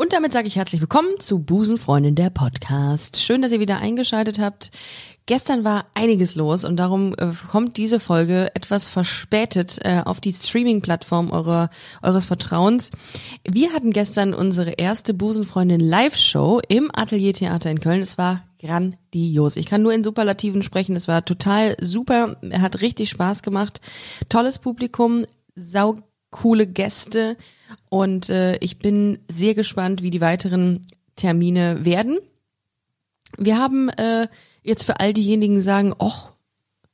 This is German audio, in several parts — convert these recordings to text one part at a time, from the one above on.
Und damit sage ich herzlich willkommen zu Busenfreundin der Podcast. Schön, dass ihr wieder eingeschaltet habt. Gestern war einiges los und darum äh, kommt diese Folge etwas verspätet äh, auf die Streaming-Plattform eures Vertrauens. Wir hatten gestern unsere erste Busenfreundin Live-Show im Atelier Theater in Köln. Es war grandios. Ich kann nur in Superlativen sprechen. Es war total super. Er hat richtig Spaß gemacht. Tolles Publikum, sau coole Gäste und äh, ich bin sehr gespannt, wie die weiteren Termine werden. Wir haben äh, jetzt für all diejenigen, die sagen, och,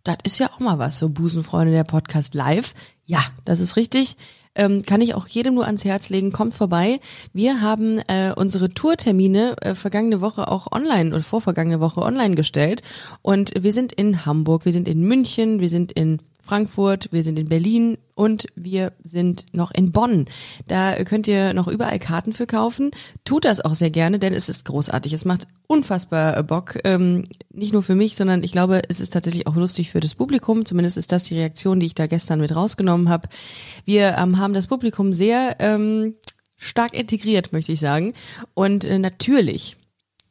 das ist ja auch mal was, so Busenfreunde der Podcast live. Ja, das ist richtig. Ähm, kann ich auch jedem nur ans Herz legen, kommt vorbei. Wir haben äh, unsere Tourtermine äh, vergangene Woche auch online oder vorvergangene Woche online gestellt. Und wir sind in Hamburg, wir sind in München, wir sind in Frankfurt, wir sind in Berlin und wir sind noch in Bonn. Da könnt ihr noch überall Karten für kaufen. Tut das auch sehr gerne, denn es ist großartig. Es macht unfassbar Bock. Ähm, nicht nur für mich, sondern ich glaube, es ist tatsächlich auch lustig für das Publikum. Zumindest ist das die Reaktion, die ich da gestern mit rausgenommen habe. Wir ähm, haben das Publikum sehr ähm, stark integriert, möchte ich sagen. Und äh, natürlich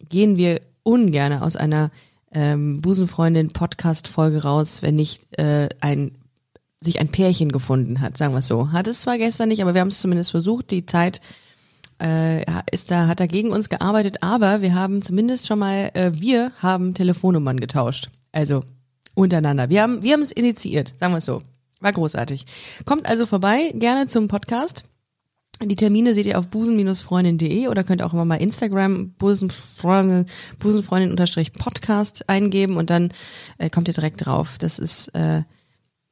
gehen wir ungern aus einer ähm, Busenfreundin Podcast Folge raus, wenn nicht äh, ein sich ein Pärchen gefunden hat, sagen wir es so. Hat es zwar gestern nicht, aber wir haben es zumindest versucht. Die Zeit äh, ist da hat da gegen uns gearbeitet, aber wir haben zumindest schon mal äh, wir haben Telefonnummern getauscht. Also untereinander. Wir haben wir haben es initiiert, sagen wir es so. War großartig. Kommt also vorbei, gerne zum Podcast. Die Termine seht ihr auf busen-freundin.de oder könnt auch immer mal Instagram busenfreundin, busenfreundin unterstrich Podcast eingeben und dann äh, kommt ihr direkt drauf. Das ist äh,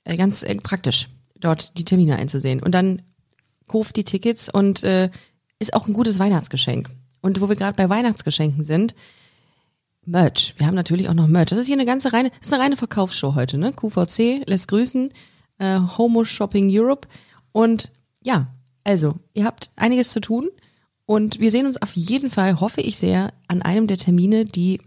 äh, ganz äh, praktisch, dort die Termine einzusehen. Und dann kauft die Tickets und äh, ist auch ein gutes Weihnachtsgeschenk. Und wo wir gerade bei Weihnachtsgeschenken sind, Merch. Wir haben natürlich auch noch Merch. Das ist hier eine ganze reine, das ist eine reine Verkaufsshow heute, ne? QVC lässt grüßen, äh, Homo Shopping Europe. Und ja, also, ihr habt einiges zu tun und wir sehen uns auf jeden Fall, hoffe ich sehr, an einem der Termine, die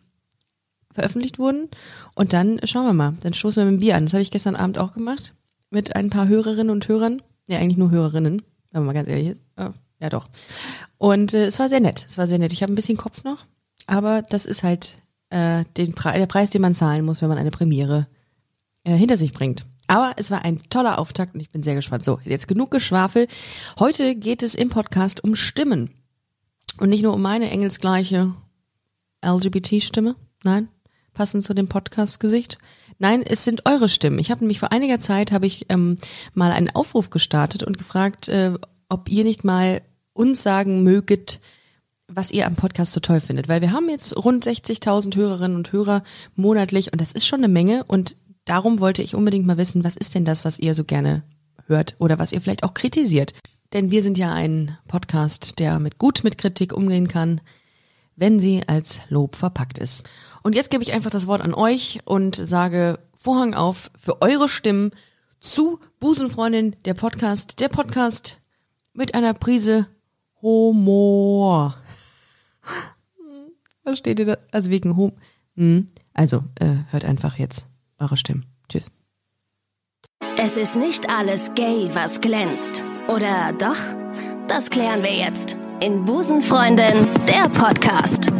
veröffentlicht wurden. Und dann schauen wir mal, dann stoßen wir mit dem Bier an. Das habe ich gestern Abend auch gemacht mit ein paar Hörerinnen und Hörern. Ja, eigentlich nur Hörerinnen, wenn man mal ganz ehrlich ist. Ja, doch. Und äh, es war sehr nett. Es war sehr nett. Ich habe ein bisschen Kopf noch, aber das ist halt äh, den Pre der Preis, den man zahlen muss, wenn man eine Premiere äh, hinter sich bringt. Aber es war ein toller Auftakt und ich bin sehr gespannt. So, jetzt genug Geschwafel. Heute geht es im Podcast um Stimmen. Und nicht nur um meine engelsgleiche LGBT-Stimme. Nein, passend zu dem Podcast-Gesicht. Nein, es sind eure Stimmen. Ich habe nämlich vor einiger Zeit habe ich ähm, mal einen Aufruf gestartet und gefragt, äh, ob ihr nicht mal uns sagen möget, was ihr am Podcast so toll findet. Weil wir haben jetzt rund 60.000 Hörerinnen und Hörer monatlich und das ist schon eine Menge und darum wollte ich unbedingt mal wissen, was ist denn das, was ihr so gerne hört oder was ihr vielleicht auch kritisiert. Denn wir sind ja ein Podcast, der mit gut mit Kritik umgehen kann, wenn sie als Lob verpackt ist. Und jetzt gebe ich einfach das Wort an euch und sage Vorhang auf für eure Stimmen zu Busenfreundin, der Podcast, der Podcast mit einer Prise Humor. Versteht ihr das? Also wegen Hum. Hm. Also, äh, hört einfach jetzt eure Stimmen. Tschüss. Es ist nicht alles gay, was glänzt. Oder doch? Das klären wir jetzt in Busenfreundin, der Podcast.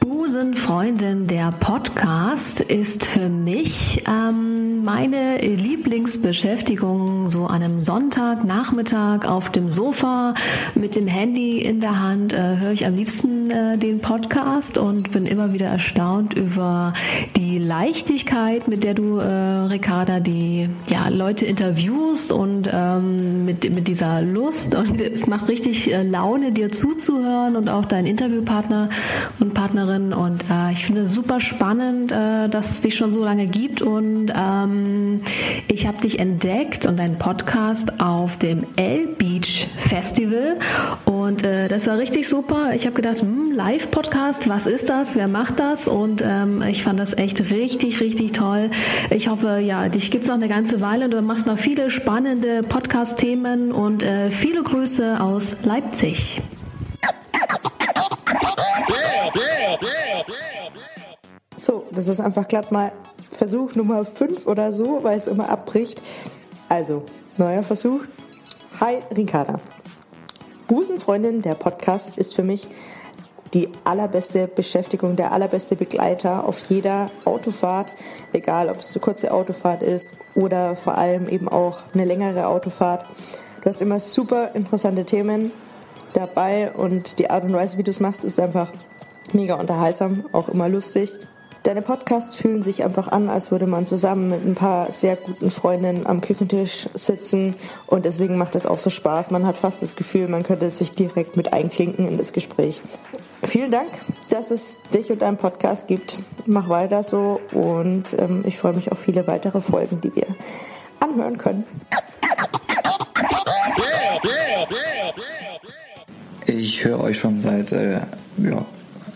Busenfreundin, der Podcast ist für mich ähm, meine Lieblingsbeschäftigung so an einem Sonntagnachmittag auf dem Sofa mit dem Handy in der Hand äh, höre ich am liebsten äh, den Podcast und bin immer wieder erstaunt über die Leichtigkeit, mit der du, äh, Ricarda, die ja, Leute interviewst und ähm, mit, mit dieser Lust und es macht richtig äh, Laune, dir zuzuhören und auch deinen Interviewpartner und Partnerin und äh, ich finde es super spannend, äh, dass es dich schon so lange gibt und ähm, ich habe dich entdeckt und deinen Podcast auf dem L Beach Festival und äh, das war richtig super. Ich habe gedacht, hm, Live-Podcast, was ist das? Wer macht das? Und ähm, ich fand das echt richtig, richtig toll. Ich hoffe, ja, dich gibt es noch eine ganze Weile und du machst noch viele spannende Podcast-Themen und äh, viele Grüße aus Leipzig. So, das ist einfach glatt mal Versuch Nummer 5 oder so, weil es immer abbricht. Also, neuer Versuch. Hi, Ricarda. Busenfreundin, der Podcast, ist für mich die allerbeste Beschäftigung, der allerbeste Begleiter auf jeder Autofahrt, egal ob es eine kurze Autofahrt ist oder vor allem eben auch eine längere Autofahrt. Du hast immer super interessante Themen dabei und die Art und Weise, wie du es machst, ist einfach mega unterhaltsam, auch immer lustig. Deine Podcasts fühlen sich einfach an, als würde man zusammen mit ein paar sehr guten Freundinnen am Küchentisch sitzen und deswegen macht es auch so Spaß. Man hat fast das Gefühl, man könnte sich direkt mit einklinken in das Gespräch. Vielen Dank, dass es dich und deinen Podcast gibt. Mach weiter so und ähm, ich freue mich auf viele weitere Folgen, die wir anhören können. Ich höre euch schon seit äh, ja,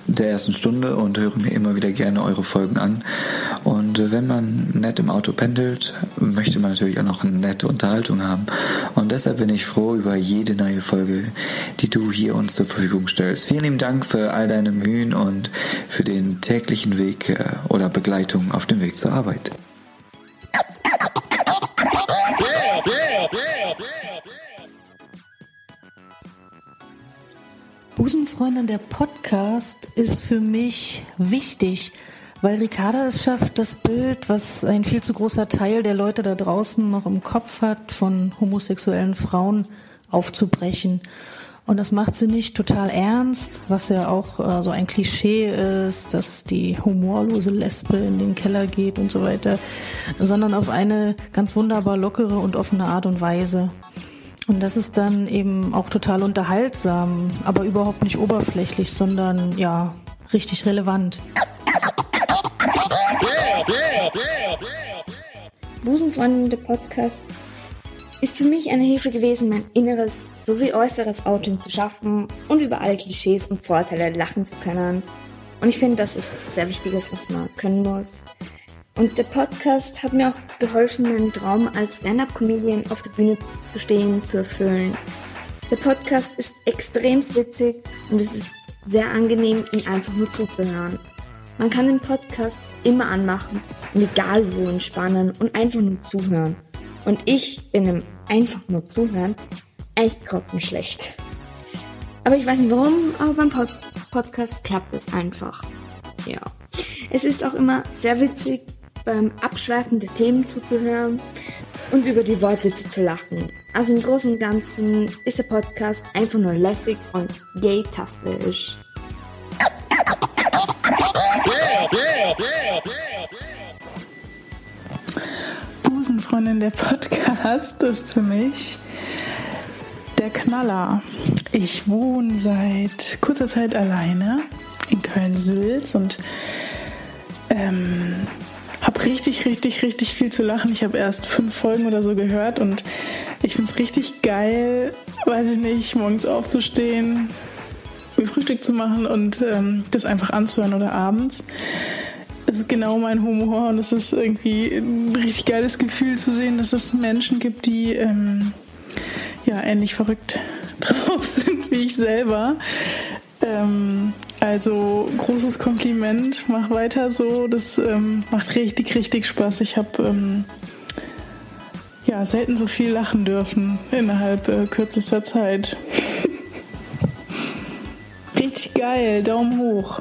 der ersten Stunde und höre mir immer wieder gerne eure Folgen an. Und äh, wenn man nett im Auto pendelt, möchte man natürlich auch noch eine nette Unterhaltung haben. Und deshalb bin ich froh über jede neue Folge, die du hier uns zur Verfügung stellst. Vielen lieben Dank für all deine Mühen und für den täglichen Weg äh, oder Begleitung auf dem Weg zur Arbeit. Busenfreundin, der Podcast ist für mich wichtig, weil Ricarda es schafft, das Bild, was ein viel zu großer Teil der Leute da draußen noch im Kopf hat, von homosexuellen Frauen aufzubrechen. Und das macht sie nicht total ernst, was ja auch äh, so ein Klischee ist, dass die humorlose Lesbe in den Keller geht und so weiter, sondern auf eine ganz wunderbar lockere und offene Art und Weise. Und das ist dann eben auch total unterhaltsam, aber überhaupt nicht oberflächlich, sondern ja, richtig relevant. Busenfreundin, der Podcast ist für mich eine Hilfe gewesen, mein inneres sowie äußeres Outing zu schaffen und über alle Klischees und Vorteile lachen zu können. Und ich finde, das ist was sehr Wichtiges, was man können muss. Und der Podcast hat mir auch geholfen, meinen Traum als Stand-up-Comedian auf der Bühne zu stehen, zu erfüllen. Der Podcast ist extrem witzig und es ist sehr angenehm, ihn einfach nur zuzuhören. Man kann den Podcast immer anmachen und egal wo entspannen und einfach nur zuhören. Und ich bin im einfach nur zuhören echt grottenschlecht. Aber ich weiß nicht warum, aber beim Pod Podcast klappt es einfach. Ja. Es ist auch immer sehr witzig, beim Abschweifen der Themen zuzuhören und über die Wortwitze zu lachen. Also im Großen und Ganzen ist der Podcast einfach nur lässig und gay-tastisch. Busenfreundin, der Podcast ist für mich der Knaller. Ich wohne seit kurzer Zeit alleine in Köln-Sülz und ähm, richtig, richtig, richtig viel zu lachen. Ich habe erst fünf Folgen oder so gehört und ich finde es richtig geil, weiß ich nicht, morgens aufzustehen, mir Frühstück zu machen und ähm, das einfach anzuhören oder abends. Es ist genau mein Humor und es ist irgendwie ein richtig geiles Gefühl zu sehen, dass es Menschen gibt, die ähm, ja ähnlich verrückt drauf sind wie ich selber. Ähm, also großes Kompliment, mach weiter so. Das ähm, macht richtig, richtig Spaß. Ich habe ähm, ja selten so viel lachen dürfen innerhalb äh, kürzester Zeit. richtig geil, Daumen hoch.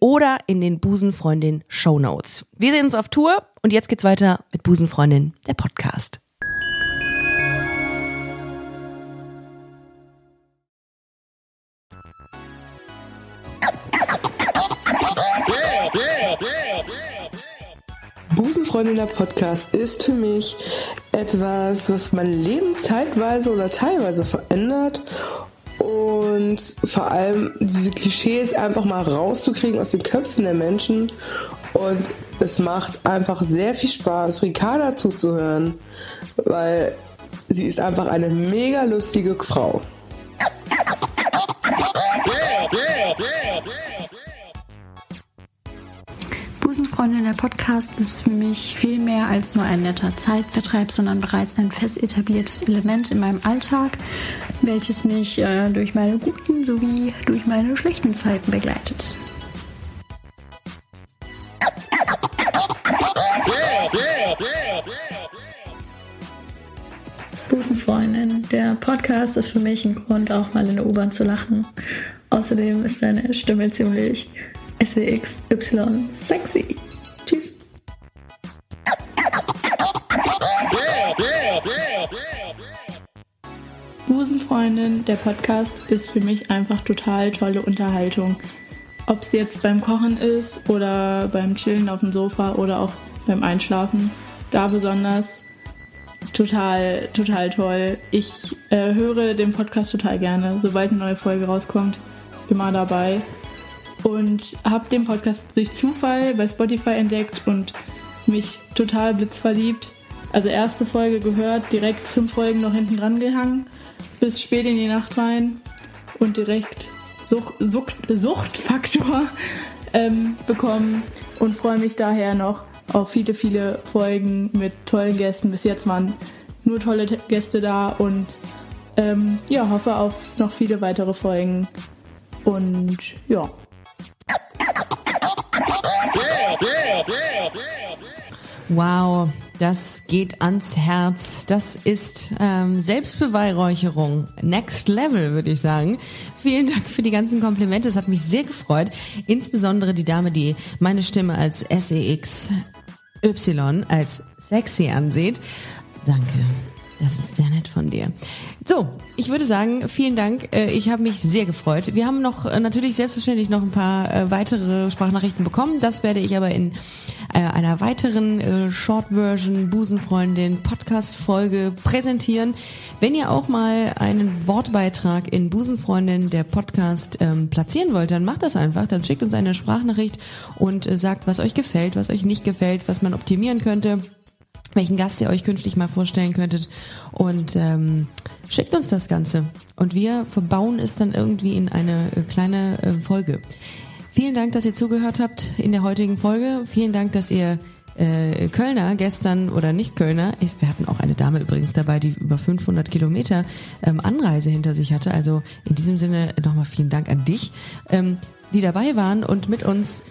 oder in den Busenfreundin Show Notes. Wir sehen uns auf Tour und jetzt geht's weiter mit Busenfreundin, der Podcast. Busenfreundin der Podcast ist für mich etwas, was mein Leben zeitweise oder teilweise verändert und vor allem diese Klischees einfach mal rauszukriegen aus den Köpfen der Menschen und es macht einfach sehr viel Spaß, Ricarda zuzuhören, weil sie ist einfach eine mega lustige Frau. Busenfreundin, der Podcast ist für mich viel mehr als nur ein netter Zeitvertreib, sondern bereits ein fest etabliertes Element in meinem Alltag, welches mich äh, durch meine guten sowie durch meine schlechten Zeiten begleitet. Busenfreundin, der Podcast ist für mich ein Grund, auch mal in der U-Bahn zu lachen. Außerdem ist deine Stimme ziemlich SEXY sexy. Tschüss. Busenfreundin, der Podcast ist für mich einfach total tolle Unterhaltung. Ob es jetzt beim Kochen ist oder beim Chillen auf dem Sofa oder auch beim Einschlafen, da besonders total, total toll. Ich äh, höre den Podcast total gerne. Sobald eine neue Folge rauskommt, immer dabei. Und habe den Podcast durch Zufall bei Spotify entdeckt und mich total blitzverliebt. Also erste Folge gehört, direkt fünf Folgen noch hinten dran gehangen, bis spät in die Nacht rein und direkt Such, Sucht, Suchtfaktor ähm, bekommen und freue mich daher noch auf viele, viele Folgen mit tollen Gästen. Bis jetzt waren nur tolle Gäste da und ähm, ja, hoffe auf noch viele weitere Folgen. Und ja. Wow, das geht ans Herz. Das ist ähm, Selbstbeweihräucherung. Next Level, würde ich sagen. Vielen Dank für die ganzen Komplimente. Es hat mich sehr gefreut. Insbesondere die Dame, die meine Stimme als SEXY, als sexy ansieht. Danke. Das ist sehr nett von dir. So, ich würde sagen, vielen Dank. Äh, Ich habe mich sehr gefreut. Wir haben noch äh, natürlich selbstverständlich noch ein paar äh, weitere Sprachnachrichten bekommen. Das werde ich aber in einer weiteren Short-Version Busenfreundin Podcast-Folge präsentieren. Wenn ihr auch mal einen Wortbeitrag in Busenfreundin der Podcast ähm, platzieren wollt, dann macht das einfach. Dann schickt uns eine Sprachnachricht und sagt, was euch gefällt, was euch nicht gefällt, was man optimieren könnte welchen Gast ihr euch künftig mal vorstellen könntet und ähm, schickt uns das Ganze und wir verbauen es dann irgendwie in eine äh, kleine äh, Folge. Vielen Dank, dass ihr zugehört habt in der heutigen Folge. Vielen Dank, dass ihr äh, Kölner gestern oder nicht Kölner, ich, wir hatten auch eine Dame übrigens dabei, die über 500 Kilometer ähm, Anreise hinter sich hatte. Also in diesem Sinne nochmal vielen Dank an dich, ähm, die dabei waren und mit uns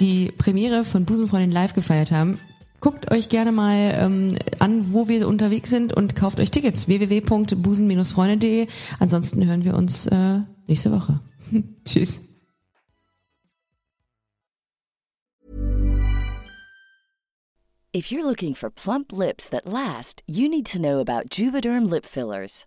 die Premiere von Busenfreundin live gefeiert haben. Guckt euch gerne mal ähm, an, wo wir unterwegs sind und kauft euch Tickets. www.busen-freunde.de. Ansonsten hören wir uns äh, nächste Woche. Tschüss. If you're looking for plump lips that last, you need to know about Juvederm lip fillers.